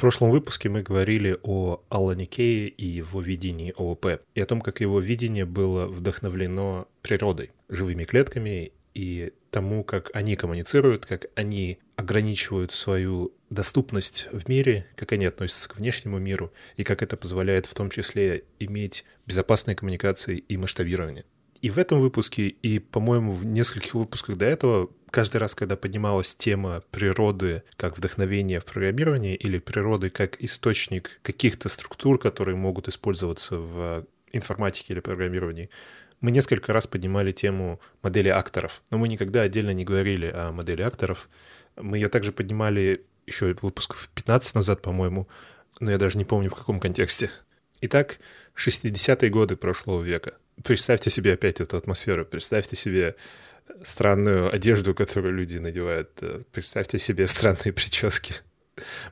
прошлом выпуске мы говорили о Аллане Кее и его видении ООП, и о том, как его видение было вдохновлено природой, живыми клетками и тому, как они коммуницируют, как они ограничивают свою доступность в мире, как они относятся к внешнему миру, и как это позволяет в том числе иметь безопасные коммуникации и масштабирование. И в этом выпуске, и, по-моему, в нескольких выпусках до этого, каждый раз, когда поднималась тема природы как вдохновение в программировании или природы как источник каких-то структур, которые могут использоваться в информатике или программировании, мы несколько раз поднимали тему модели акторов, но мы никогда отдельно не говорили о модели акторов. Мы ее также поднимали еще выпусков 15 назад, по-моему, но я даже не помню в каком контексте. Итак, 60-е годы прошлого века. Представьте себе опять эту атмосферу, представьте себе странную одежду, которую люди надевают, представьте себе странные прически.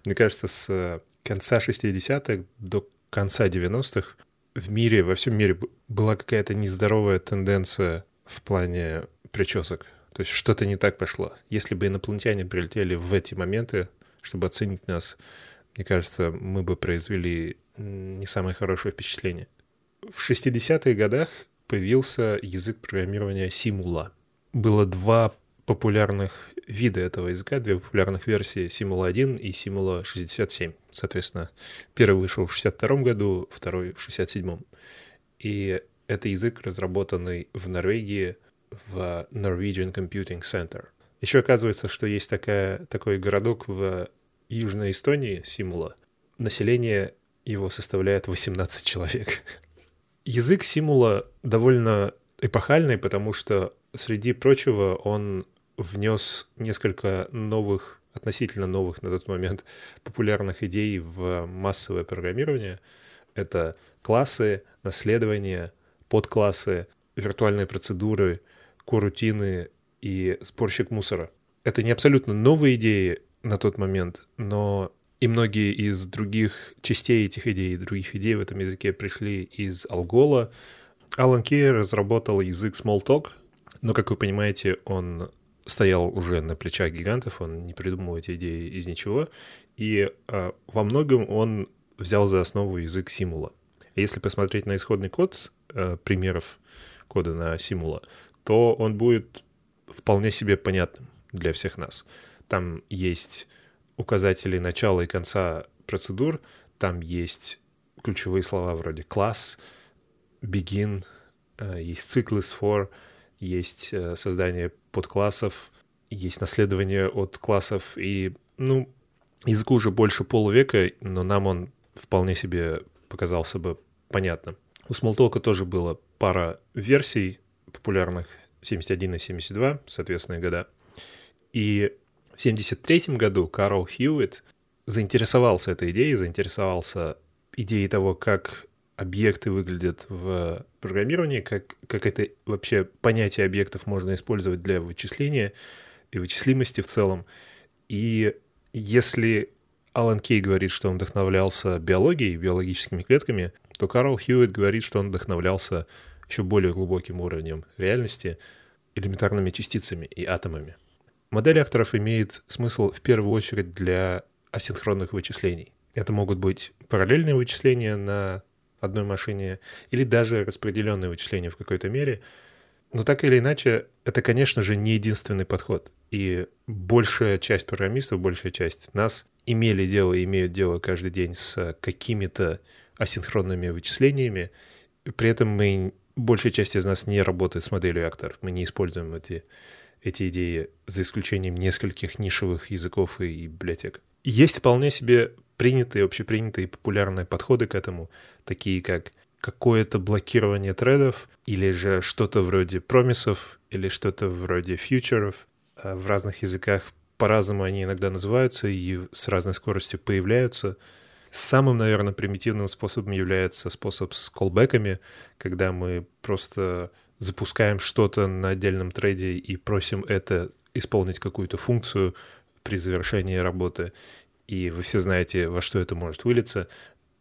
Мне кажется, с конца 60-х до конца 90-х в мире, во всем мире была какая-то нездоровая тенденция в плане причесок. То есть что-то не так пошло. Если бы инопланетяне прилетели в эти моменты, чтобы оценить нас, мне кажется, мы бы произвели не самое хорошее впечатление. В 60-х годах появился язык программирования Simula. Было два популярных вида этого языка, две популярных версии Simula 1 и Simula 67. Соответственно, первый вышел в 62 году, второй в 67. И это язык, разработанный в Норвегии в Norwegian Computing Center. Еще оказывается, что есть такая, такой городок в Южной Эстонии, Симула. Население его составляет 18 человек. Язык Симула довольно эпохальный, потому что, среди прочего, он внес несколько новых, относительно новых на тот момент популярных идей в массовое программирование. Это классы, наследование, подклассы, виртуальные процедуры, корутины и сборщик мусора. Это не абсолютно новые идеи на тот момент, но и многие из других частей этих идей, других идей в этом языке пришли из Алгола. Алан Кей разработал язык Smalltalk, но, как вы понимаете, он стоял уже на плечах гигантов, он не придумал эти идеи из ничего, и э, во многом он взял за основу язык Симула. Если посмотреть на исходный код э, примеров кода на Симула, то он будет вполне себе понятным для всех нас. Там есть указатели начала и конца процедур, там есть ключевые слова вроде класс, begin, э, есть циклы с for, есть э, создание подклассов, есть наследование от классов, и, ну, языку уже больше полувека, но нам он вполне себе показался бы понятным. У Smalltalk тоже было пара версий популярных, 71 и 72, соответственно, года. И в 73 году Карл Хьюитт заинтересовался этой идеей, заинтересовался идеей того, как объекты выглядят в программировании, как, как это вообще понятие объектов можно использовать для вычисления и вычислимости в целом. И если Алан Кей говорит, что он вдохновлялся биологией, биологическими клетками, то Карл Хьюитт говорит, что он вдохновлялся еще более глубоким уровнем реальности, элементарными частицами и атомами. Модель акторов имеет смысл в первую очередь для асинхронных вычислений. Это могут быть параллельные вычисления на одной машине или даже распределенные вычисления в какой-то мере. Но так или иначе, это, конечно же, не единственный подход. И большая часть программистов, большая часть нас имели дело и имеют дело каждый день с какими-то асинхронными вычислениями. При этом мы, большая часть из нас не работает с моделью акторов. Мы не используем эти, эти идеи за исключением нескольких нишевых языков и библиотек. Есть вполне себе принятые, общепринятые и популярные подходы к этому, такие как какое-то блокирование тредов или же что-то вроде промисов или что-то вроде фьючеров. А в разных языках по-разному они иногда называются и с разной скоростью появляются. Самым, наверное, примитивным способом является способ с колбеками, когда мы просто запускаем что-то на отдельном трейде и просим это исполнить какую-то функцию при завершении работы и вы все знаете, во что это может вылиться.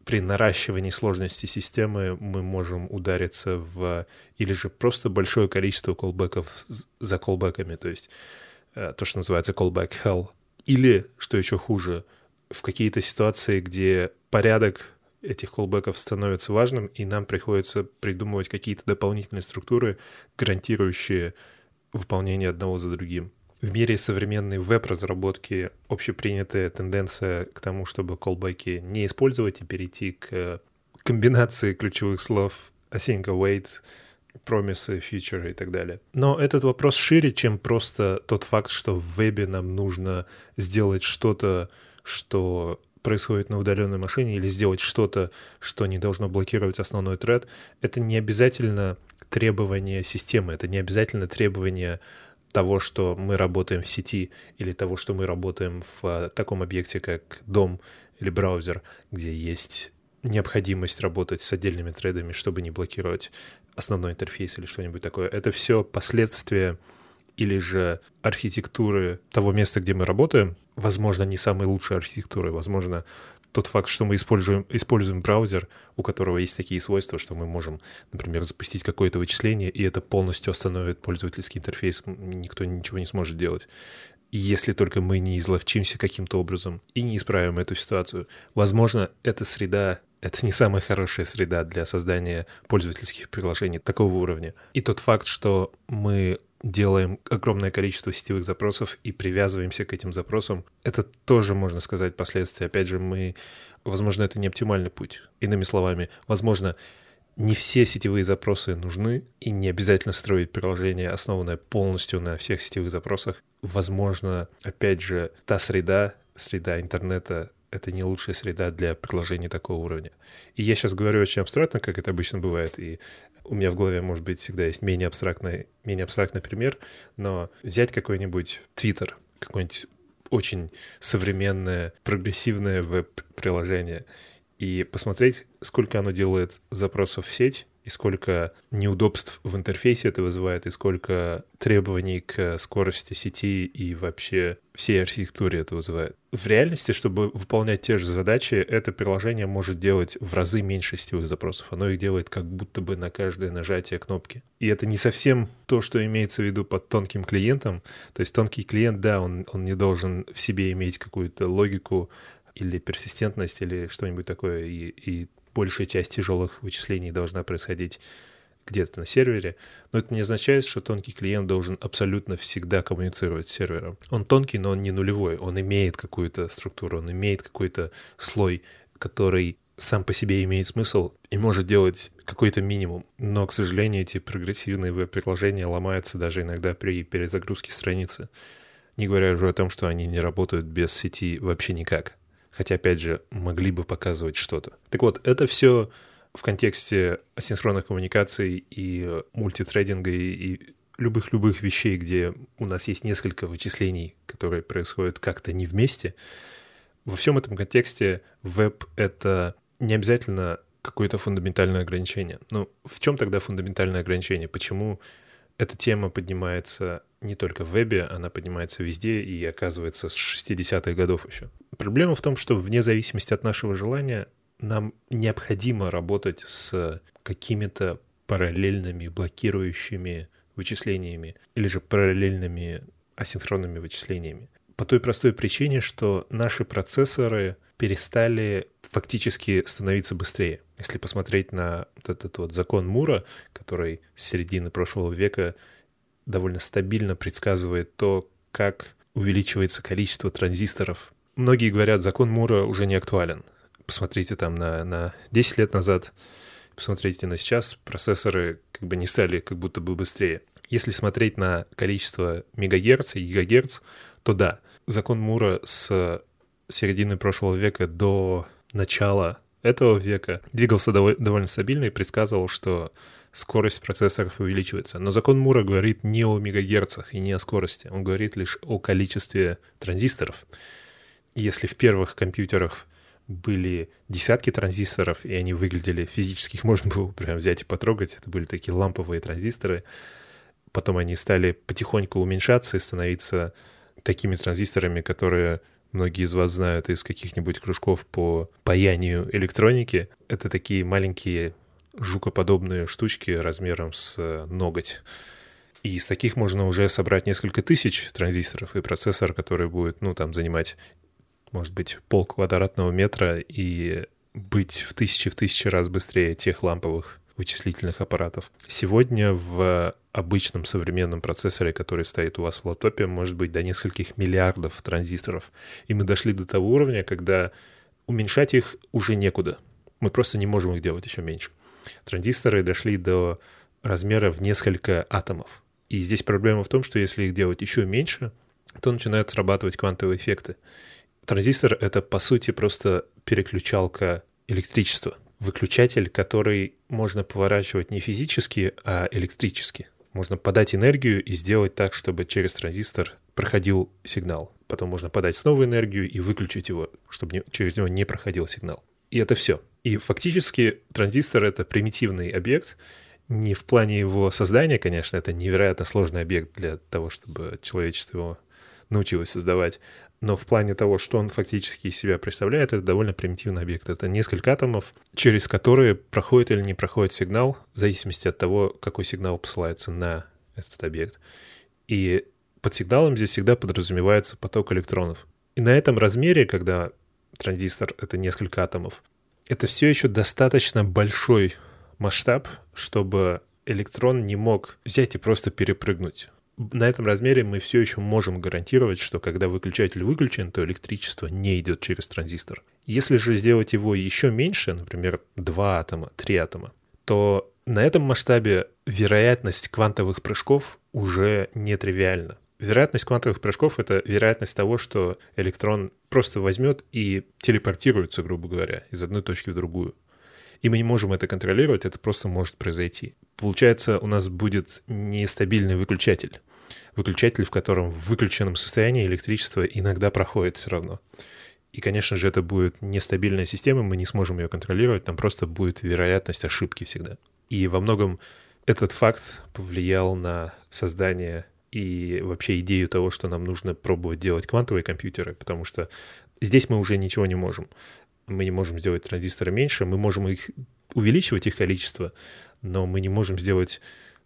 При наращивании сложности системы мы можем удариться в или же просто большое количество колбеков за колбеками, то есть э, то, что называется callback hell, или, что еще хуже, в какие-то ситуации, где порядок этих колбеков становится важным, и нам приходится придумывать какие-то дополнительные структуры, гарантирующие выполнение одного за другим. В мире современной веб-разработки общепринятая тенденция к тому, чтобы колбеки не использовать и перейти к комбинации ключевых слов async await, промисы, фичеры и так далее. Но этот вопрос шире, чем просто тот факт, что в вебе нам нужно сделать что-то, что происходит на удаленной машине, или сделать что-то, что не должно блокировать основной тред. Это не обязательно требование системы, это не обязательно требование того, что мы работаем в сети, или того, что мы работаем в а, таком объекте, как дом или браузер, где есть необходимость работать с отдельными тредами, чтобы не блокировать основной интерфейс или что-нибудь такое. Это все последствия или же архитектуры того места, где мы работаем, возможно, не самой лучшей архитектуры, возможно, тот факт, что мы используем, используем браузер, у которого есть такие свойства, что мы можем, например, запустить какое-то вычисление, и это полностью остановит пользовательский интерфейс, никто ничего не сможет делать. Если только мы не изловчимся каким-то образом и не исправим эту ситуацию. Возможно, эта среда это не самая хорошая среда для создания пользовательских приложений такого уровня. И тот факт, что мы делаем огромное количество сетевых запросов и привязываемся к этим запросам, это тоже, можно сказать, последствия. Опять же, мы, возможно, это не оптимальный путь. Иными словами, возможно, не все сетевые запросы нужны, и не обязательно строить приложение, основанное полностью на всех сетевых запросах. Возможно, опять же, та среда, среда интернета, это не лучшая среда для приложений такого уровня. И я сейчас говорю очень абстрактно, как это обычно бывает, и у меня в голове, может быть, всегда есть менее абстрактный, менее абстрактный пример, но взять какой-нибудь Twitter, какое-нибудь очень современное, прогрессивное веб-приложение и посмотреть, сколько оно делает запросов в сеть, и сколько неудобств в интерфейсе это вызывает, и сколько требований к скорости сети и вообще всей архитектуре это вызывает. В реальности, чтобы выполнять те же задачи, это приложение может делать в разы меньше сетевых запросов. Оно их делает как будто бы на каждое нажатие кнопки. И это не совсем то, что имеется в виду под тонким клиентом. То есть тонкий клиент, да, он, он не должен в себе иметь какую-то логику или персистентность или что-нибудь такое, и, и большая часть тяжелых вычислений должна происходить где-то на сервере, но это не означает, что тонкий клиент должен абсолютно всегда коммуницировать с сервером. Он тонкий, но он не нулевой, он имеет какую-то структуру, он имеет какой-то слой, который сам по себе имеет смысл и может делать какой-то минимум. Но, к сожалению, эти прогрессивные веб-приложения ломаются даже иногда при перезагрузке страницы. Не говоря уже о том, что они не работают без сети вообще никак хотя, опять же, могли бы показывать что-то. Так вот, это все в контексте асинхронных коммуникаций и мультитрейдинга и любых-любых вещей, где у нас есть несколько вычислений, которые происходят как-то не вместе. Во всем этом контексте веб — это не обязательно какое-то фундаментальное ограничение. Ну, в чем тогда фундаментальное ограничение? Почему эта тема поднимается не только в вебе, она поднимается везде и оказывается с 60-х годов еще. Проблема в том, что вне зависимости от нашего желания нам необходимо работать с какими-то параллельными блокирующими вычислениями или же параллельными асинхронными вычислениями. По той простой причине, что наши процессоры перестали фактически становиться быстрее. Если посмотреть на вот этот вот закон Мура, который с середины прошлого века довольно стабильно предсказывает то, как увеличивается количество транзисторов. Многие говорят, закон Мура уже не актуален. Посмотрите там на, на 10 лет назад, посмотрите на сейчас, процессоры как бы не стали как будто бы быстрее. Если смотреть на количество мегагерц и гигагерц, то да, закон Мура с середины прошлого века до начала этого века двигался довольно стабильно и предсказывал, что скорость процессоров увеличивается. Но закон Мура говорит не о мегагерцах и не о скорости, он говорит лишь о количестве транзисторов. Если в первых компьютерах были десятки транзисторов, и они выглядели физически, их можно было прям взять и потрогать, это были такие ламповые транзисторы, потом они стали потихоньку уменьшаться и становиться такими транзисторами, которые многие из вас знают из каких-нибудь кружков по паянию электроники. Это такие маленькие жукоподобные штучки размером с э, ноготь. И из таких можно уже собрать несколько тысяч транзисторов и процессор, который будет, ну, там, занимать может быть, пол квадратного метра и быть в тысячи в тысячи раз быстрее тех ламповых вычислительных аппаратов. Сегодня в обычном современном процессоре, который стоит у вас в лаптопе, может быть до нескольких миллиардов транзисторов. И мы дошли до того уровня, когда уменьшать их уже некуда. Мы просто не можем их делать еще меньше. Транзисторы дошли до размера в несколько атомов. И здесь проблема в том, что если их делать еще меньше, то начинают срабатывать квантовые эффекты. Транзистор — это, по сути, просто переключалка электричества. Выключатель, который можно поворачивать не физически, а электрически. Можно подать энергию и сделать так, чтобы через транзистор проходил сигнал. Потом можно подать снова энергию и выключить его, чтобы через него не проходил сигнал. И это все. И фактически транзистор — это примитивный объект, не в плане его создания, конечно, это невероятно сложный объект для того, чтобы человечество его научилось создавать, но в плане того, что он фактически из себя представляет, это довольно примитивный объект. Это несколько атомов, через которые проходит или не проходит сигнал, в зависимости от того, какой сигнал посылается на этот объект. И под сигналом здесь всегда подразумевается поток электронов. И на этом размере, когда транзистор — это несколько атомов, это все еще достаточно большой масштаб, чтобы электрон не мог взять и просто перепрыгнуть на этом размере мы все еще можем гарантировать, что когда выключатель выключен, то электричество не идет через транзистор. Если же сделать его еще меньше, например, 2 атома, 3 атома, то на этом масштабе вероятность квантовых прыжков уже нетривиальна. Вероятность квантовых прыжков — это вероятность того, что электрон просто возьмет и телепортируется, грубо говоря, из одной точки в другую. И мы не можем это контролировать, это просто может произойти. Получается, у нас будет нестабильный выключатель выключатель, в котором в выключенном состоянии электричество иногда проходит все равно. И, конечно же, это будет нестабильная система, мы не сможем ее контролировать, там просто будет вероятность ошибки всегда. И во многом этот факт повлиял на создание и вообще идею того, что нам нужно пробовать делать квантовые компьютеры, потому что здесь мы уже ничего не можем. Мы не можем сделать транзисторы меньше, мы можем их увеличивать их количество, но мы не можем сделать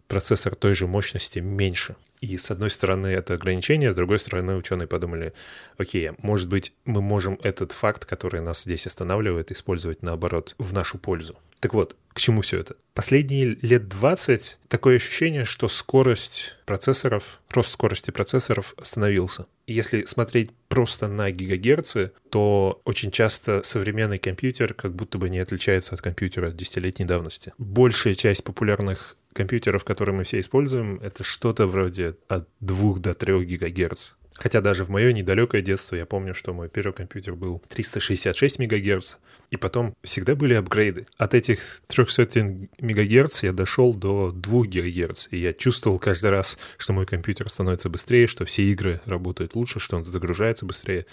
процессор той же мощности меньше. И с одной стороны это ограничение, с другой стороны ученые подумали, окей, может быть мы можем этот факт, который нас здесь останавливает, использовать наоборот в нашу пользу. Так вот, к чему все это? Последние лет 20 такое ощущение, что скорость процессоров, рост скорости процессоров остановился. И если смотреть просто на гигагерцы, то очень часто современный компьютер как будто бы не отличается от компьютера десятилетней давности. Большая часть популярных компьютеров, которые мы все используем, это что-то вроде от 2 до 3 гигагерц. Хотя даже в мое недалекое детство я помню, что мой первый компьютер был 366 МГц, и потом всегда были апгрейды. От этих 300 МГц я дошел до 2 ГГц, и я чувствовал каждый раз, что мой компьютер становится быстрее, что все игры работают лучше, что он загружается быстрее.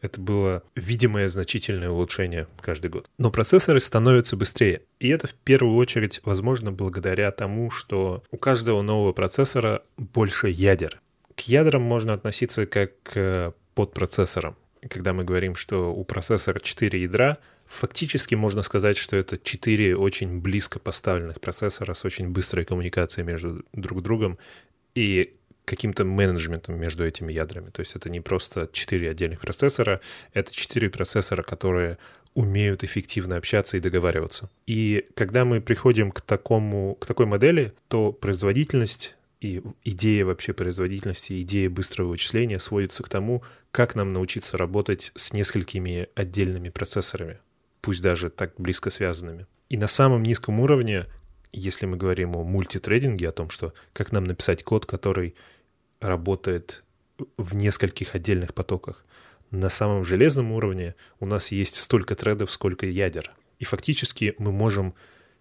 Это было видимое значительное улучшение каждый год. Но процессоры становятся быстрее. И это в первую очередь возможно благодаря тому, что у каждого нового процессора больше ядер. К ядрам можно относиться как к подпроцессорам. И когда мы говорим, что у процессора 4 ядра, фактически можно сказать, что это 4 очень близко поставленных процессора с очень быстрой коммуникацией между друг другом. И каким-то менеджментом между этими ядрами. То есть это не просто четыре отдельных процессора, это четыре процессора, которые умеют эффективно общаться и договариваться. И когда мы приходим к, такому, к такой модели, то производительность и идея вообще производительности, идея быстрого вычисления сводится к тому, как нам научиться работать с несколькими отдельными процессорами, пусть даже так близко связанными. И на самом низком уровне, если мы говорим о мультитрейдинге, о том, что как нам написать код, который работает в нескольких отдельных потоках. На самом железном уровне у нас есть столько тредов, сколько ядер. И фактически мы можем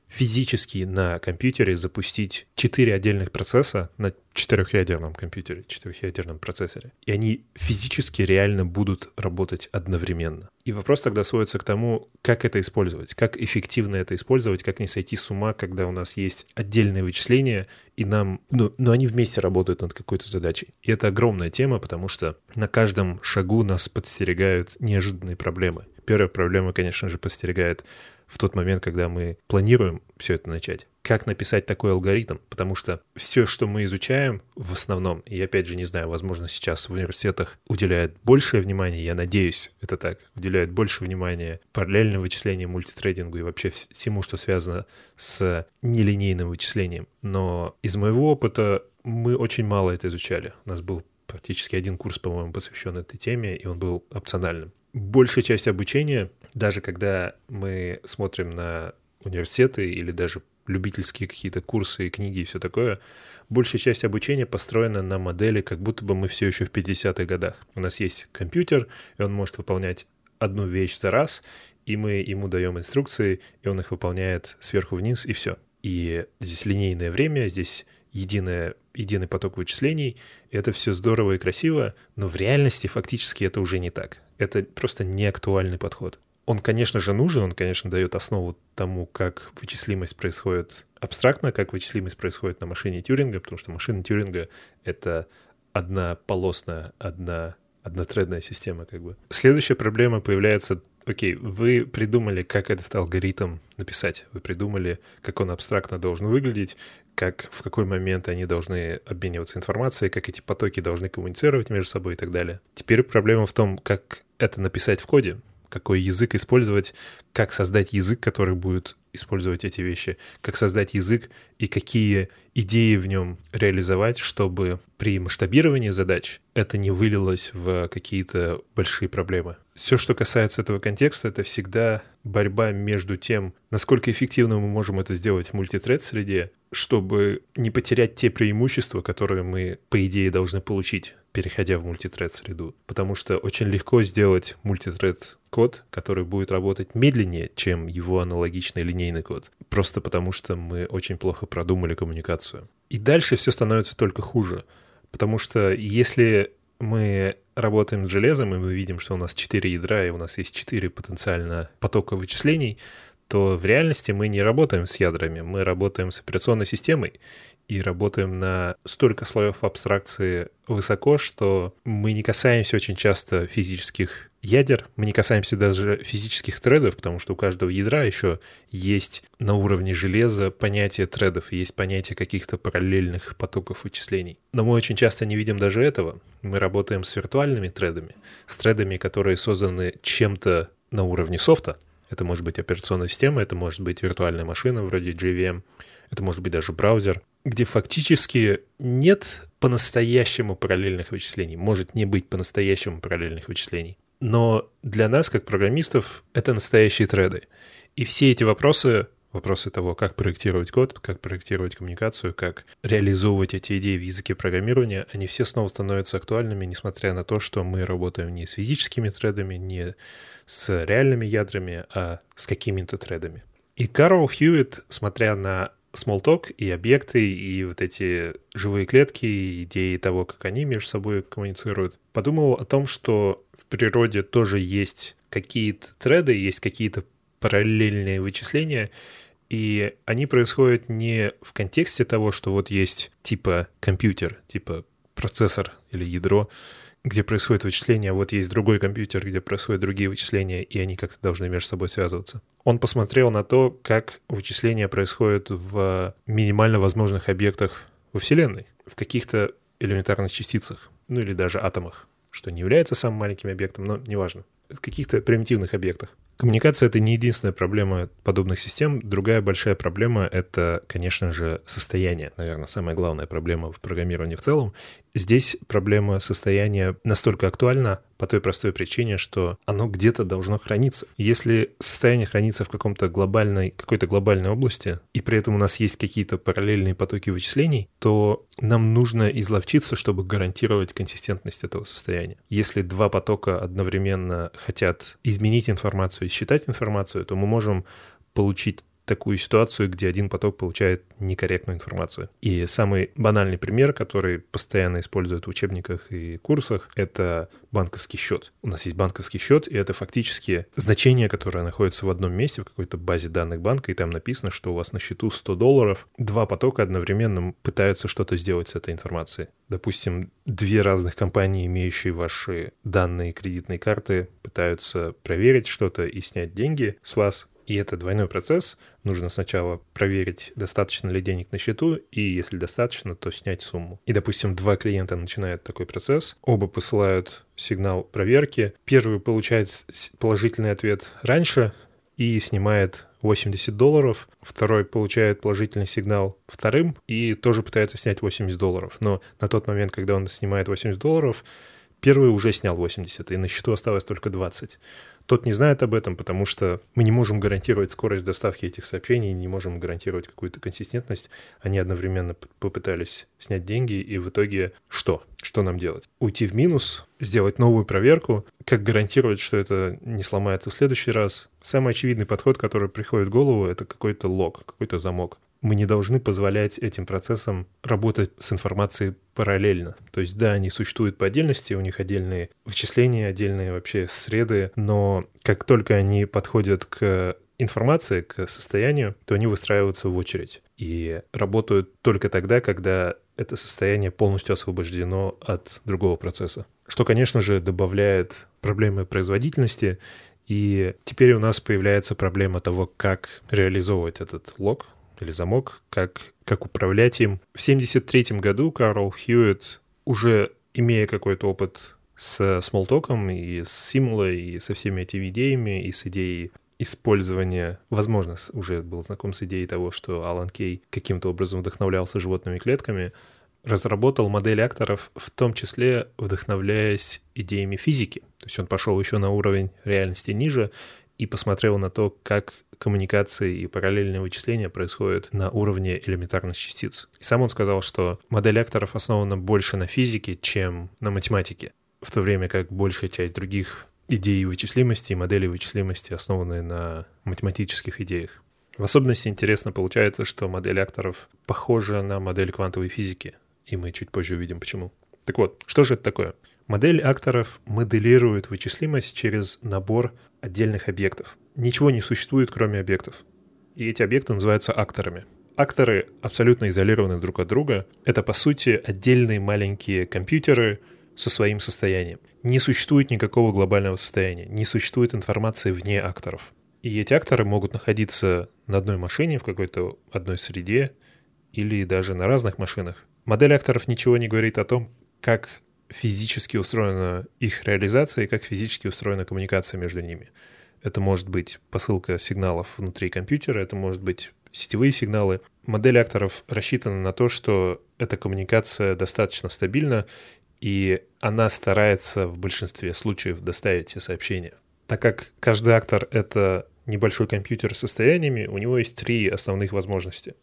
физически на компьютере запустить четыре отдельных процесса на четырехъядерном компьютере, четырехъядерном процессоре. И они физически реально будут работать одновременно. И вопрос тогда сводится к тому, как это использовать, как эффективно это использовать, как не сойти с ума, когда у нас есть отдельные вычисления, и нам, ну, но они вместе работают над какой-то задачей. И это огромная тема, потому что на каждом шагу нас подстерегают неожиданные проблемы. Первая проблема, конечно же, подстерегает в тот момент, когда мы планируем все это начать. как написать такой алгоритм, потому что все, что мы изучаем в основном, и опять же не знаю, возможно, сейчас в университетах уделяют большее внимание, я надеюсь, это так, уделяют больше внимания параллельным вычислениям, мультитрейдингу и вообще всему, что связано с нелинейным вычислением. Но из моего опыта мы очень мало это изучали. У нас был практически один курс, по-моему, посвящен этой теме, и он был опциональным. Большая часть обучения, даже когда мы смотрим на университеты или даже любительские какие-то курсы и книги и все такое, большая часть обучения построена на модели, как будто бы мы все еще в 50-х годах. У нас есть компьютер, и он может выполнять одну вещь за раз, и мы ему даем инструкции, и он их выполняет сверху вниз, и все. И здесь линейное время, здесь единое, единый поток вычислений, это все здорово и красиво, но в реальности фактически это уже не так. Это просто не актуальный подход. Он, конечно же, нужен, он, конечно, дает основу тому, как вычислимость происходит абстрактно, как вычислимость происходит на машине Тюринга, потому что машина Тюринга — это одна полосная, одна однотредная система как бы. Следующая проблема появляется Окей, вы придумали, как этот алгоритм написать. Вы придумали, как он абстрактно должен выглядеть, как в какой момент они должны обмениваться информацией, как эти потоки должны коммуницировать между собой и так далее. Теперь проблема в том, как это написать в коде какой язык использовать, как создать язык, который будет использовать эти вещи, как создать язык и какие идеи в нем реализовать, чтобы при масштабировании задач это не вылилось в какие-то большие проблемы. Все, что касается этого контекста, это всегда борьба между тем, насколько эффективно мы можем это сделать в мультитред среде, чтобы не потерять те преимущества, которые мы, по идее, должны получить переходя в мультитред среду. Потому что очень легко сделать мультитред код, который будет работать медленнее, чем его аналогичный линейный код. Просто потому что мы очень плохо продумали коммуникацию. И дальше все становится только хуже. Потому что если мы работаем с железом, и мы видим, что у нас 4 ядра, и у нас есть 4 потенциально потока вычислений, то в реальности мы не работаем с ядрами, мы работаем с операционной системой и работаем на столько слоев абстракции высоко, что мы не касаемся очень часто физических ядер, мы не касаемся даже физических тредов, потому что у каждого ядра еще есть на уровне железа понятие тредов, есть понятие каких-то параллельных потоков вычислений. Но мы очень часто не видим даже этого. Мы работаем с виртуальными тредами, с тредами, которые созданы чем-то на уровне софта, это может быть операционная система, это может быть виртуальная машина вроде JVM, это может быть даже браузер, где фактически нет по-настоящему параллельных вычислений, может не быть по-настоящему параллельных вычислений. Но для нас, как программистов, это настоящие треды. И все эти вопросы, вопросы того, как проектировать код, как проектировать коммуникацию, как реализовывать эти идеи в языке программирования, они все снова становятся актуальными, несмотря на то, что мы работаем не с физическими тредами, не с реальными ядрами, а с какими-то тредами. И Карл Хьюитт, смотря на Smalltalk и объекты, и вот эти живые клетки, и идеи того, как они между собой коммуницируют, подумал о том, что в природе тоже есть какие-то треды, есть какие-то параллельные вычисления, и они происходят не в контексте того, что вот есть типа компьютер, типа процессор или ядро, где происходит вычисление, а вот есть другой компьютер, где происходят другие вычисления, и они как-то должны между собой связываться. Он посмотрел на то, как вычисления происходят в минимально возможных объектах во Вселенной, в каких-то элементарных частицах, ну или даже атомах, что не является самым маленьким объектом, но неважно, в каких-то примитивных объектах. Коммуникация — это не единственная проблема подобных систем. Другая большая проблема — это, конечно же, состояние. Наверное, самая главная проблема в программировании в целом. Здесь проблема состояния настолько актуальна по той простой причине, что оно где-то должно храниться. Если состояние хранится в каком-то глобальной, какой-то глобальной области, и при этом у нас есть какие-то параллельные потоки вычислений, то нам нужно изловчиться, чтобы гарантировать консистентность этого состояния. Если два потока одновременно хотят изменить информацию и считать информацию, то мы можем получить такую ситуацию, где один поток получает некорректную информацию. И самый банальный пример, который постоянно используют в учебниках и курсах, это банковский счет. У нас есть банковский счет, и это фактически значение, которое находится в одном месте, в какой-то базе данных банка, и там написано, что у вас на счету 100 долларов. Два потока одновременно пытаются что-то сделать с этой информацией. Допустим, две разных компании, имеющие ваши данные кредитной карты, пытаются проверить что-то и снять деньги с вас, И это двойной процесс. Нужно сначала проверить, достаточно ли денег на счету, и если достаточно, то снять сумму. И, допустим, два клиента начинают такой процесс, оба посылают сигнал проверки. Первый получает положительный ответ раньше и снимает 80 долларов, второй получает положительный сигнал вторым и тоже пытается снять 80 долларов. Но на тот момент, когда он снимает 80 долларов, первый уже снял 80, и на счету осталось только 20. Тот не знает об этом, потому что мы не можем гарантировать скорость доставки этих сообщений, не можем гарантировать какую-то консистентность. Они одновременно попытались снять деньги, и в итоге что? Что нам делать? Уйти в минус, сделать новую проверку, как гарантировать, что это не сломается в следующий раз? Самый очевидный подход, который приходит в голову, это какой-то лог, какой-то замок мы не должны позволять этим процессам работать с информацией параллельно. То есть, да, они существуют по отдельности, у них отдельные вычисления, отдельные вообще среды, но как только они подходят к информации, к состоянию, то они выстраиваются в очередь и работают только тогда, когда это состояние полностью освобождено от другого процесса. Что, конечно же, добавляет проблемы производительности, и теперь у нас появляется проблема того, как реализовывать этот лог, или замок, как, как управлять им. В 1973 году Карл Хьюитт, уже имея какой-то опыт с смолтоком и с симулой, и со всеми этими идеями, и с идеей использования, возможно, уже был знаком с идеей того, что Алан Кей каким-то образом вдохновлялся животными клетками, разработал модель акторов, в том числе вдохновляясь идеями физики. То есть он пошел еще на уровень реальности ниже и посмотрел на то, как коммуникации и параллельные вычисления происходят на уровне элементарных частиц. И сам он сказал, что модель акторов основана больше на физике, чем на математике, в то время как большая часть других идей вычислимости и моделей вычислимости основаны на математических идеях. В особенности интересно получается, что модель акторов похожа на модель квантовой физики, и мы чуть позже увидим почему. Так вот, что же это такое? Модель акторов моделирует вычислимость через набор отдельных объектов. Ничего не существует, кроме объектов. И эти объекты называются акторами. Акторы абсолютно изолированы друг от друга. Это, по сути, отдельные маленькие компьютеры со своим состоянием. Не существует никакого глобального состояния, не существует информации вне акторов. И эти акторы могут находиться на одной машине, в какой-то одной среде, или даже на разных машинах. Модель акторов ничего не говорит о том, как физически устроена их реализация и как физически устроена коммуникация между ними. Это может быть посылка сигналов внутри компьютера, это может быть сетевые сигналы. Модель акторов рассчитана на то, что эта коммуникация достаточно стабильна, и она старается в большинстве случаев доставить те сообщения. Так как каждый актор — это небольшой компьютер с состояниями, у него есть три основных возможности.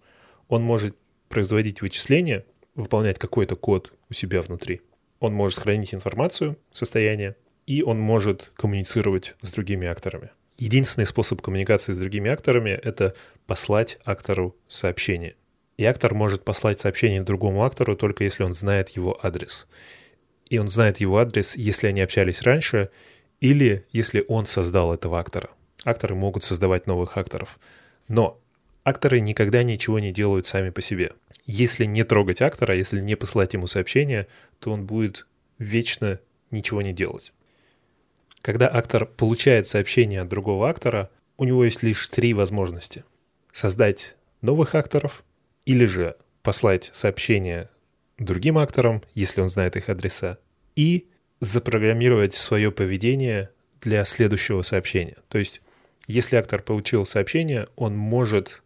Он может производить вычисления, выполнять какой-то код у себя внутри. Он может хранить информацию, состояние, и он может коммуницировать с другими акторами. Единственный способ коммуникации с другими акторами — это послать актору сообщение. И актор может послать сообщение другому актору только если он знает его адрес. И он знает его адрес, если они общались раньше, или если он создал этого актора. Акторы могут создавать новых акторов. Но акторы никогда ничего не делают сами по себе. Если не трогать актора, если не посылать ему сообщение, то он будет вечно ничего не делать. Когда актор получает сообщение от другого актора, у него есть лишь три возможности. Создать новых акторов или же послать сообщение другим акторам, если он знает их адреса, и запрограммировать свое поведение для следующего сообщения. То есть, если актор получил сообщение, он может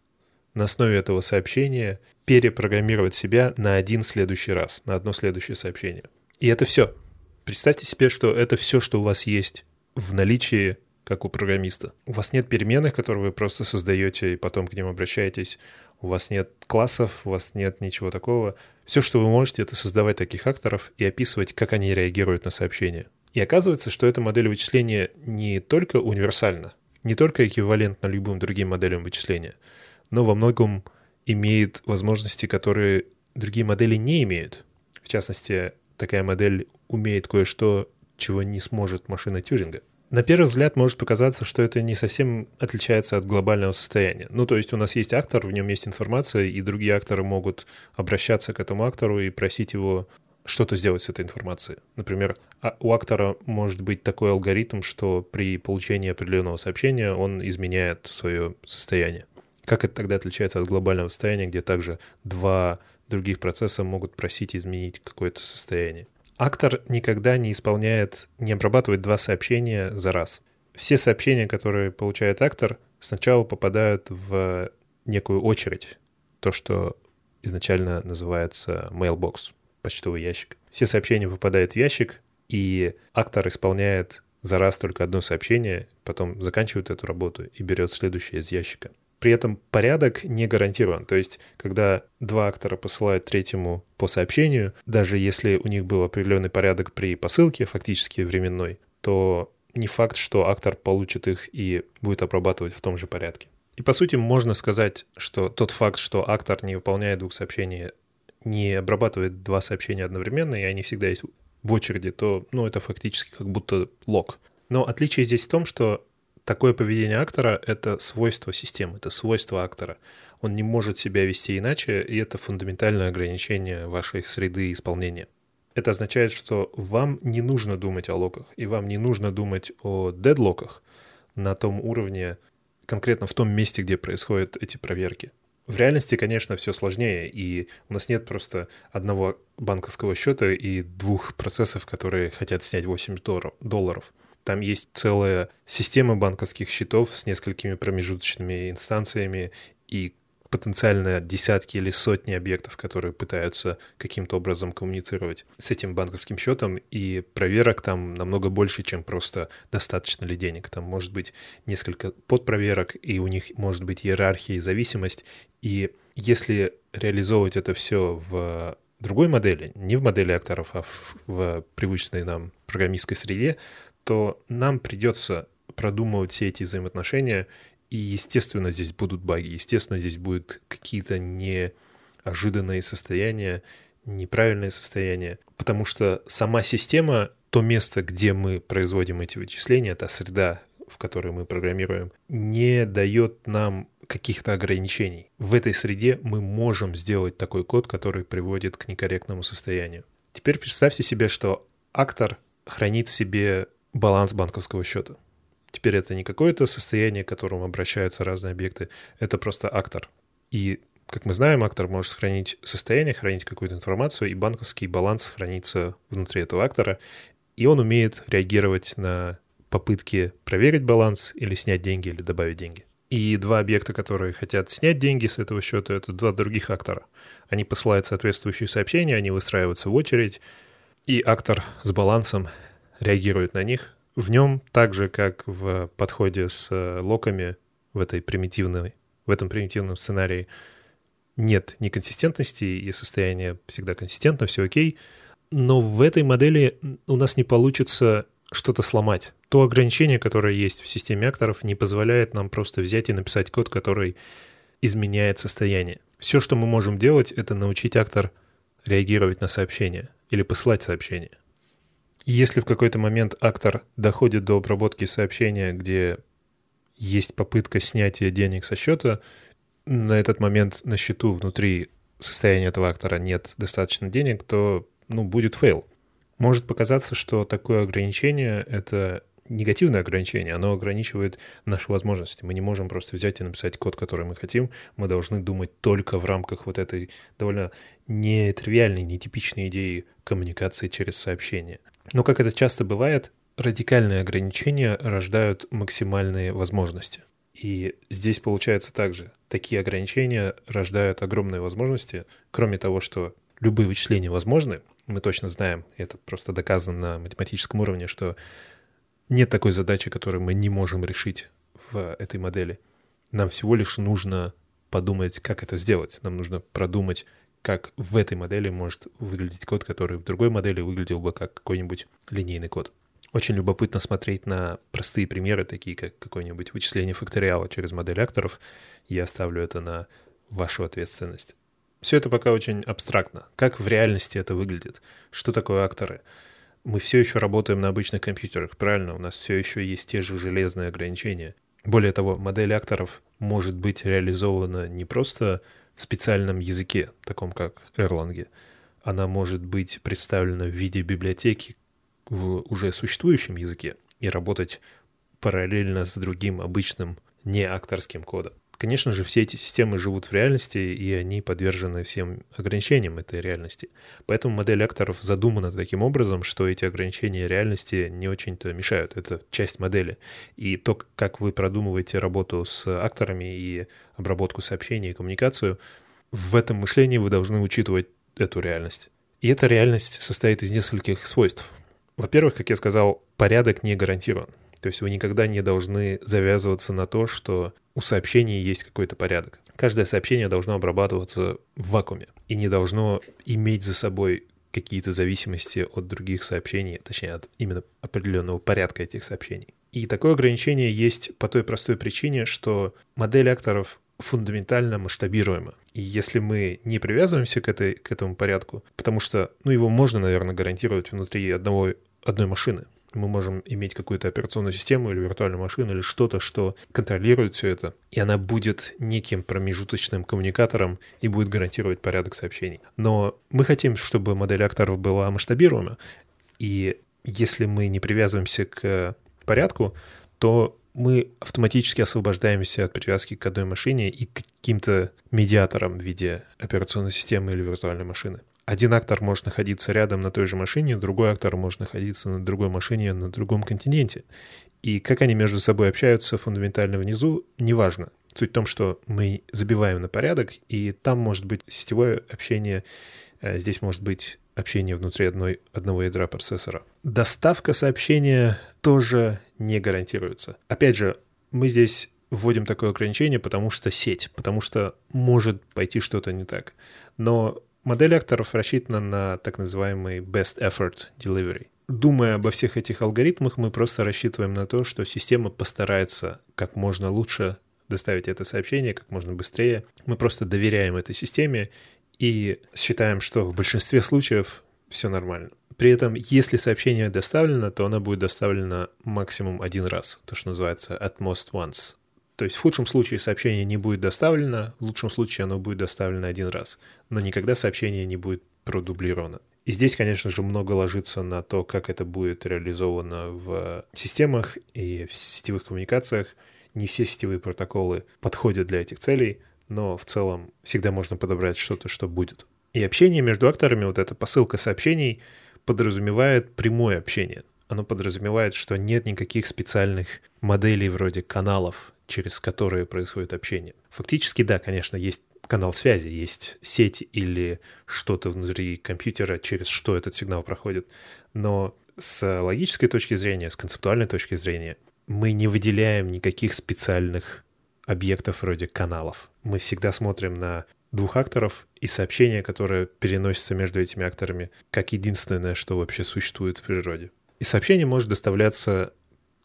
на основе этого сообщения перепрограммировать себя на один следующий раз, на одно следующее сообщение. И это все. Представьте себе, что это все, что у вас есть в наличии, как у программиста. У вас нет переменных, которые вы просто создаете и потом к ним обращаетесь. У вас нет классов, у вас нет ничего такого. Все, что вы можете, это создавать таких акторов и описывать, как они реагируют на сообщения. И оказывается, что эта модель вычисления не только универсальна, не только эквивалентна любым другим моделям вычисления, но во многом имеет возможности, которые другие модели не имеют. В частности, такая модель умеет кое-что, чего не сможет машина Тюринга. На первый взгляд может показаться, что это не совсем отличается от глобального состояния. Ну, то есть у нас есть актор, в нем есть информация, и другие акторы могут обращаться к этому актору и просить его что-то сделать с этой информацией. Например, а у актора может быть такой алгоритм, что при получении определенного сообщения он изменяет свое состояние. Как это тогда отличается от глобального состояния, где также два других процесса могут просить изменить какое-то состояние? Актор никогда не исполняет, не обрабатывает два сообщения за раз. Все сообщения, которые получает актор, сначала попадают в некую очередь, то, что изначально называется mailbox, почтовый ящик. Все сообщения попадают в ящик, и актор исполняет за раз только одно сообщение, потом заканчивает эту работу и берет следующее из ящика. При этом порядок не гарантирован. То есть, когда два актора посылают третьему по сообщению, даже если у них был определенный порядок при посылке, фактически временной, то не факт, что актор получит их и будет обрабатывать в том же порядке. И по сути можно сказать, что тот факт, что актор не выполняет двух сообщений, не обрабатывает два сообщения одновременно, и они всегда есть в очереди, то ну, это фактически как будто лог. Но отличие здесь в том, что такое поведение актора — это свойство системы, это свойство актора. Он не может себя вести иначе, и это фундаментальное ограничение вашей среды исполнения. Это означает, что вам не нужно думать о локах, и вам не нужно думать о дедлоках на том уровне, конкретно в том месте, где происходят эти проверки. В реальности, конечно, все сложнее, и у нас нет просто одного банковского счета и двух процессов, которые хотят снять 8 долларов. Там есть целая система банковских счетов с несколькими промежуточными инстанциями, и потенциально десятки или сотни объектов, которые пытаются каким-то образом коммуницировать с этим банковским счетом, и проверок там намного больше, чем просто достаточно ли денег. Там может быть несколько подпроверок, и у них может быть иерархия и зависимость. И если реализовывать это все в другой модели, не в модели акторов, а в, в привычной нам программистской среде, то нам придется продумывать все эти взаимоотношения и, естественно, здесь будут баги, естественно, здесь будут какие-то неожиданные состояния, неправильные состояния, потому что сама система, то место, где мы производим эти вычисления, та среда, в которой мы программируем, не дает нам каких-то ограничений. В этой среде мы можем сделать такой код, который приводит к некорректному состоянию. Теперь представьте себе, что актор хранит в себе баланс банковского счета. Теперь это не какое-то состояние, к которому обращаются разные объекты, это просто актор. И, как мы знаем, актор может хранить состояние, хранить какую-то информацию, и банковский баланс хранится внутри этого актора, и он умеет реагировать на попытки проверить баланс или снять деньги, или добавить деньги. И два объекта, которые хотят снять деньги с этого счета, это два других актора. Они посылают соответствующие сообщения, они выстраиваются в очередь, и актор с балансом реагирует на них, в нем, так же как в подходе с э, локами в этой примитивной, в этом примитивном сценарии, нет неконсистентности, и состояние всегда консистентно, все окей. Но в этой модели у нас не получится что-то сломать. То ограничение, которое есть в системе акторов, не позволяет нам просто взять и написать код, который изменяет состояние. Все, что мы можем делать, это научить актор реагировать на сообщение или посылать сообщение. Если в какой-то момент актор доходит до обработки сообщения, где есть попытка снятия денег со счета, на этот момент на счету внутри состояния этого актора нет достаточно денег, то ну, будет fail. Может показаться, что такое ограничение — это негативное ограничение, оно ограничивает наши возможности. Мы не можем просто взять и написать код, который мы хотим. Мы должны думать только в рамках вот этой довольно нетривиальной, нетипичной идеи коммуникации через сообщение. Но, как это часто бывает, радикальные ограничения рождают максимальные возможности. И здесь получается также. Такие ограничения рождают огромные возможности. Кроме того, что любые вычисления возможны, мы точно знаем, это просто доказано на математическом уровне, что нет такой задачи, которую мы не можем решить в этой модели. Нам всего лишь нужно подумать, как это сделать. Нам нужно продумать, как в этой модели может выглядеть код, который в другой модели выглядел бы как какой-нибудь линейный код. Очень любопытно смотреть на простые примеры, такие как какое-нибудь вычисление факториала через модель акторов. Я оставлю это на вашу ответственность. Все это пока очень абстрактно. Как в реальности это выглядит? Что такое акторы? Мы все еще работаем на обычных компьютерах, правильно? У нас все еще есть те же железные ограничения. Более того, модель акторов может быть реализована не просто специальном языке, таком как Erlang, она может быть представлена в виде библиотеки в уже существующем языке и работать параллельно с другим обычным не акторским кодом. Конечно же, все эти системы живут в реальности, и они подвержены всем ограничениям этой реальности. Поэтому модель акторов задумана таким образом, что эти ограничения реальности не очень-то мешают. Это часть модели. И то, как вы продумываете работу с акторами и обработку сообщений и коммуникацию, в этом мышлении вы должны учитывать эту реальность. И эта реальность состоит из нескольких свойств. Во-первых, как я сказал, порядок не гарантирован. То есть вы никогда не должны завязываться на то, что у сообщений есть какой-то порядок. Каждое сообщение должно обрабатываться в вакууме и не должно иметь за собой какие-то зависимости от других сообщений, точнее, от именно определенного порядка этих сообщений. И такое ограничение есть по той простой причине, что модель акторов фундаментально масштабируема. И если мы не привязываемся к, этой, к этому порядку, потому что, ну, его можно, наверное, гарантировать внутри одного, одной машины, мы можем иметь какую-то операционную систему или виртуальную машину или что-то, что контролирует все это, и она будет неким промежуточным коммуникатором и будет гарантировать порядок сообщений. Но мы хотим, чтобы модель акторов была масштабируема, и если мы не привязываемся к порядку, то мы автоматически освобождаемся от привязки к одной машине и к каким-то медиаторам в виде операционной системы или виртуальной машины один актор может находиться рядом на той же машине, другой актор может находиться на другой машине на другом континенте. И как они между собой общаются фундаментально внизу, неважно. Суть в том, что мы забиваем на порядок, и там может быть сетевое общение, э, здесь может быть общение внутри одной, одного ядра процессора. Доставка сообщения тоже не гарантируется. Опять же, мы здесь вводим такое ограничение, потому что сеть, потому что может пойти что-то не так. Но Модель акторов рассчитана на так называемый best effort delivery. Думая обо всех этих алгоритмах, мы просто рассчитываем на то, что система постарается как можно лучше доставить это сообщение как можно быстрее. Мы просто доверяем этой системе и считаем, что в большинстве случаев все нормально. При этом, если сообщение доставлено, то оно будет доставлено максимум один раз, то, что называется at most once. То есть в худшем случае сообщение не будет доставлено, в лучшем случае оно будет доставлено один раз, но никогда сообщение не будет продублировано. И здесь, конечно же, много ложится на то, как это будет реализовано в системах и в сетевых коммуникациях. Не все сетевые протоколы подходят для этих целей, но в целом всегда можно подобрать что-то, что будет. И общение между акторами, вот эта посылка сообщений, подразумевает прямое общение. Оно подразумевает, что нет никаких специальных моделей вроде каналов через которые происходит общение. Фактически, да, конечно, есть канал связи, есть сеть или что-то внутри компьютера, через что этот сигнал проходит. Но с логической точки зрения, с концептуальной точки зрения, мы не выделяем никаких специальных объектов вроде каналов. Мы всегда смотрим на двух акторов и сообщения, которые переносятся между этими акторами, как единственное, что вообще существует в природе. И сообщение может доставляться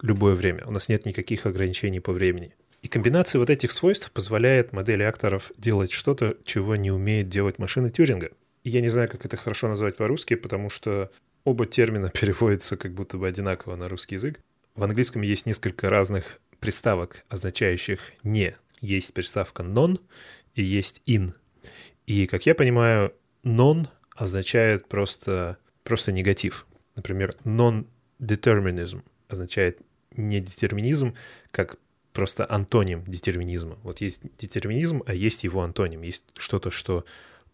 любое время. У нас нет никаких ограничений по времени. И комбинация вот этих свойств позволяет модели акторов делать что-то, чего не умеет делать машина Тюринга. И я не знаю, как это хорошо назвать по-русски, потому что оба термина переводятся как будто бы одинаково на русский язык. В английском есть несколько разных приставок, означающих «не». Есть приставка «non» и есть «in». И, как я понимаю, «non» означает просто, просто негатив. Например, non-determinism означает недетерминизм как просто антоним детерминизма. Вот есть детерминизм, а есть его антоним. Есть что-то, что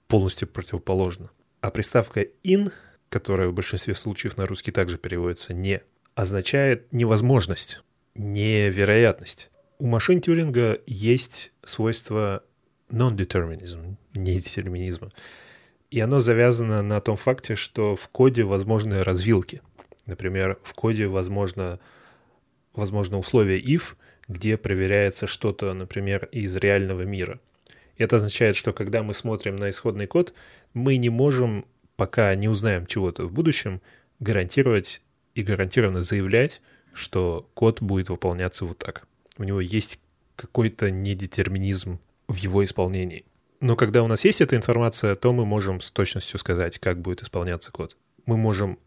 полностью противоположно. А приставка «in», которая в большинстве случаев на русский также переводится «не», означает невозможность, невероятность. У машин Тюринга есть свойство non-determinism, недетерминизма. И оно завязано на том факте, что в коде возможны развилки — Например, в коде возможно, возможно условие if, где проверяется что-то, например, из реального мира. Это означает, что когда мы смотрим на исходный код, мы не можем, пока не узнаем чего-то в будущем, гарантировать и гарантированно заявлять, что код будет выполняться вот так. У него есть какой-то недетерминизм в его исполнении. Но когда у нас есть эта информация, то мы можем с точностью сказать, как будет исполняться код. Мы можем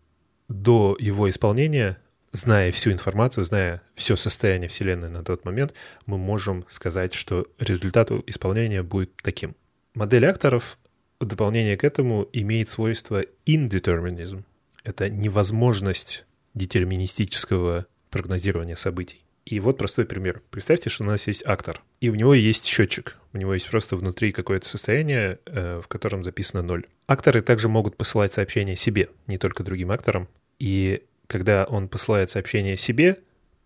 до его исполнения, зная всю информацию, зная все состояние Вселенной на тот момент, мы можем сказать, что результат исполнения будет таким. Модель акторов в дополнение к этому имеет свойство indeterminism. Это невозможность детерминистического прогнозирования событий. И вот простой пример. Представьте, что у нас есть актор, и у него есть счетчик. У него есть просто внутри какое-то состояние, э, в котором записано ноль. Акторы также могут посылать сообщения себе, не только другим акторам. И когда он посылает сообщение себе,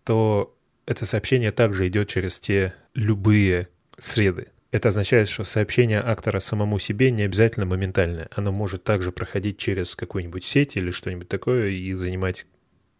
то это сообщение также идет через те любые среды. Это означает, что сообщение актора самому себе не обязательно моментальное. Оно может также проходить через какую-нибудь сеть или что-нибудь такое и занимать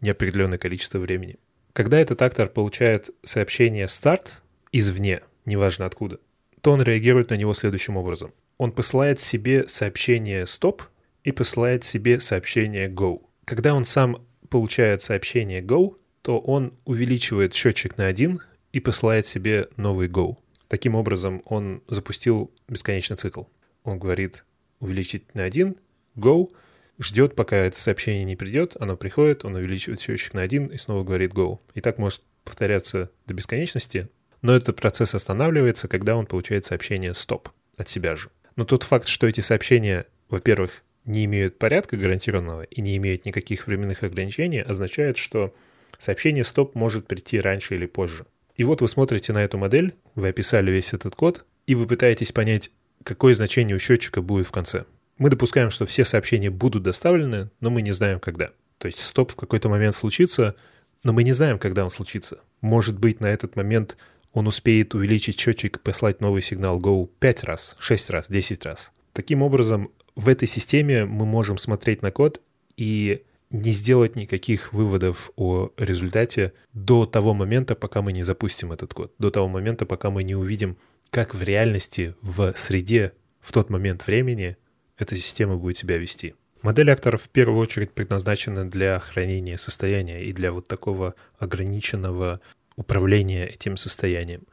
неопределенное количество времени. Когда этот актор получает сообщение «старт» извне, неважно откуда, то он реагирует на него следующим образом. Он посылает себе сообщение «стоп» и посылает себе сообщение «go». Когда он сам получает сообщение «go», то он увеличивает счетчик на один и посылает себе новый go. Таким образом, он запустил бесконечный цикл. Он говорит увеличить на один, go, ждет, пока это сообщение не придет, оно приходит, он увеличивает счетчик на один и снова говорит go. И так может повторяться до бесконечности, но этот процесс останавливается, когда он получает сообщение стоп от себя же. Но тот факт, что эти сообщения, во-первых, не имеют порядка гарантированного и не имеют никаких временных ограничений, означает, что сообщение стоп может прийти раньше или позже. И вот вы смотрите на эту модель, вы описали весь этот код, и вы пытаетесь понять, какое значение у счетчика будет в конце. Мы допускаем, что все сообщения будут доставлены, но мы не знаем, когда. То есть стоп в какой-то момент случится, но мы не знаем, когда он случится. Может быть, на этот момент он успеет увеличить счетчик и послать новый сигнал Go 5 раз, 6 раз, 10 раз. Таким образом, в этой системе мы можем смотреть на код и не сделать никаких выводов о результате до того момента, пока мы не запустим этот код, до того момента, пока мы не увидим, как в реальности, в среде, в тот момент времени эта система будет себя вести. Модель акторов в первую очередь предназначена для хранения состояния и для вот такого ограниченного управления этим состоянием.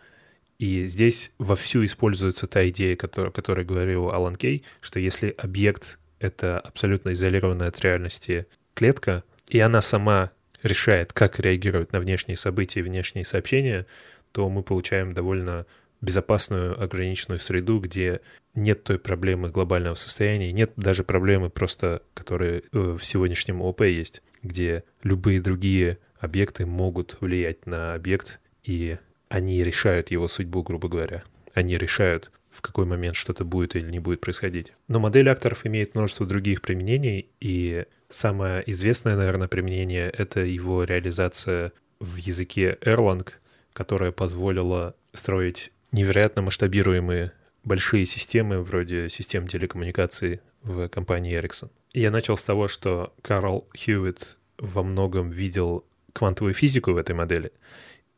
И здесь вовсю используется та идея, о которой говорил Алан Кей, что если объект — это абсолютно изолированная от реальности клетка, и она сама решает, как реагировать на внешние события и внешние сообщения, то мы получаем довольно безопасную ограниченную среду, где нет той проблемы глобального состояния, нет даже проблемы просто, которые э, в сегодняшнем ОП есть, где любые другие объекты могут влиять на объект, и они решают его судьбу, грубо говоря. Они решают, в какой момент что-то будет или не будет происходить. Но модель акторов имеет множество других применений, и самое известное, наверное, применение — это его реализация в языке Erlang, которая позволила строить невероятно масштабируемые большие системы, вроде систем телекоммуникаций в компании Ericsson. Я начал с того, что Карл Хьюитт во многом видел квантовую физику в этой модели.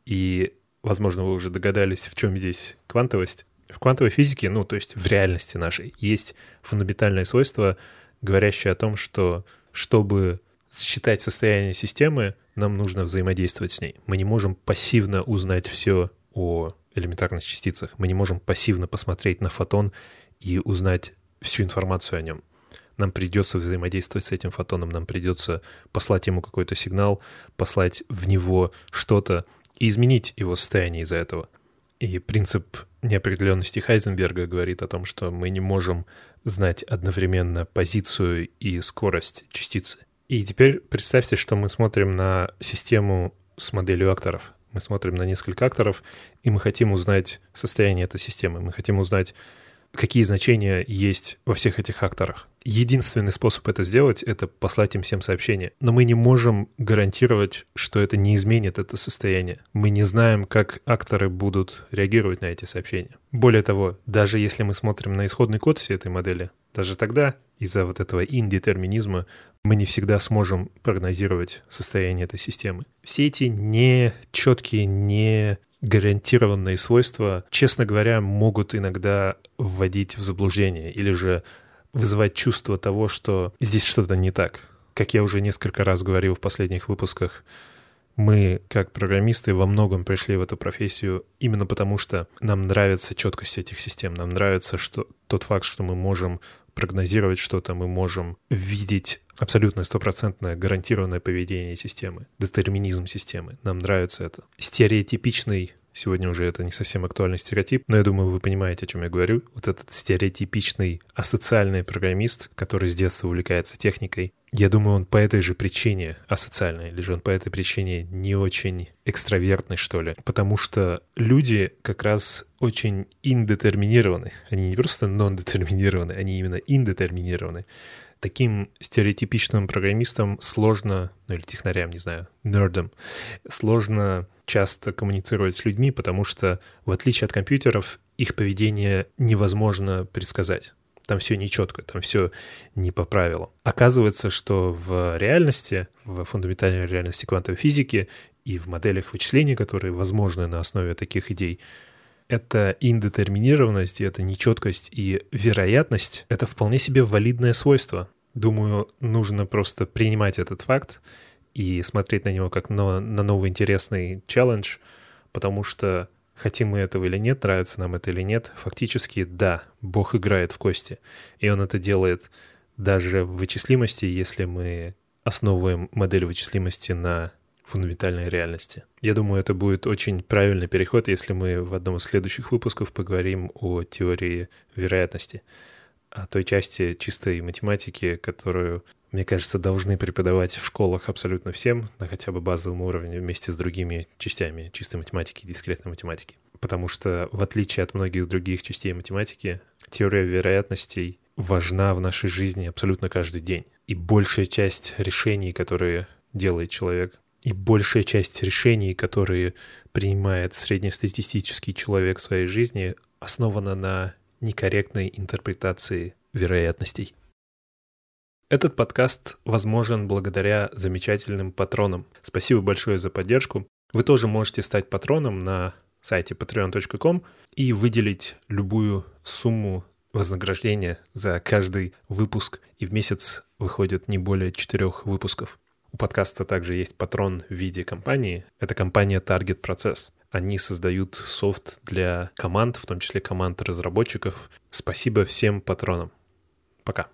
И, возможно, вы уже догадались, в чем здесь квантовость. В квантовой физике, ну, то есть в реальности нашей, есть фундаментальное свойство, говорящее о том, что чтобы считать состояние системы, нам нужно взаимодействовать с ней. Мы не можем пассивно узнать все о элементарных частицах. Мы не можем пассивно посмотреть на фотон и узнать всю информацию о нем. Нам придется взаимодействовать с этим фотоном, нам придется послать ему какой-то сигнал, послать в него что-то и изменить его состояние из-за этого. И принцип неопределенности Хайзенберга говорит о том, что мы не можем знать одновременно позицию и скорость частицы. И теперь представьте, что мы смотрим на систему с моделью акторов мы смотрим на несколько акторов, и мы хотим узнать состояние этой системы, мы хотим узнать, какие значения есть во всех этих акторах. Единственный способ это сделать — это послать им всем сообщения. Но мы не можем гарантировать, что это не изменит это состояние. Мы не знаем, как акторы будут реагировать на эти сообщения. Более того, даже если мы смотрим на исходный код всей этой модели, даже тогда из-за вот этого индетерминизма мы не всегда сможем прогнозировать состояние этой системы. Все эти нечеткие, не гарантированные свойства, честно говоря, могут иногда вводить в заблуждение или же вызывать чувство того, что здесь что-то не так. Как я уже несколько раз говорил в последних выпусках, мы, как программисты, во многом пришли в эту профессию именно потому, что нам нравится четкость этих систем, нам нравится что, тот факт, что мы можем прогнозировать что-то, мы можем видеть абсолютно стопроцентное гарантированное поведение системы, детерминизм системы. Нам нравится это. Стереотипичный Сегодня уже это не совсем актуальный стереотип, но я думаю, вы понимаете, о чем я говорю. Вот этот стереотипичный асоциальный программист, который с детства увлекается техникой, я думаю, он по этой же причине асоциальный, или же он по этой причине не очень экстравертный, что ли. Потому что люди как раз очень индетерминированы. Они не просто нон-детерминированы, они именно индетерминированы таким стереотипичным программистам сложно, ну или технарям, не знаю, нердам, сложно часто коммуницировать с людьми, потому что, в отличие от компьютеров, их поведение невозможно предсказать. Там все нечетко, там все не по правилам. Оказывается, что в реальности, в фундаментальной реальности квантовой физики и в моделях вычислений, которые возможны на основе таких идей, эта индетерминированность, и эта нечеткость и вероятность — это вполне себе валидное свойство. Думаю, нужно просто принимать этот факт и смотреть на него как на, на новый интересный челлендж, потому что хотим мы этого или нет, нравится нам это или нет, фактически да, Бог играет в кости. И он это делает даже в вычислимости, если мы основываем модель вычислимости на фундаментальной реальности. Я думаю, это будет очень правильный переход, если мы в одном из следующих выпусков поговорим о теории вероятности, той части чистой математики, которую, мне кажется, должны преподавать в школах абсолютно всем на хотя бы базовом уровне вместе с другими частями чистой математики и дискретной математики. Потому что, в отличие от многих других частей математики, теория вероятностей важна в нашей жизни абсолютно каждый день. И большая часть решений, которые делает человек, и большая часть решений, которые принимает среднестатистический человек в своей жизни, основана на некорректной интерпретации вероятностей. Этот подкаст возможен благодаря замечательным патронам. Спасибо большое за поддержку. Вы тоже можете стать патроном на сайте patreon.com и выделить любую сумму вознаграждения за каждый выпуск, и в месяц выходит не более четырех выпусков. У подкаста также есть патрон в виде компании. Это компания Target Process. Они создают софт для команд, в том числе команд разработчиков. Спасибо всем патронам. Пока.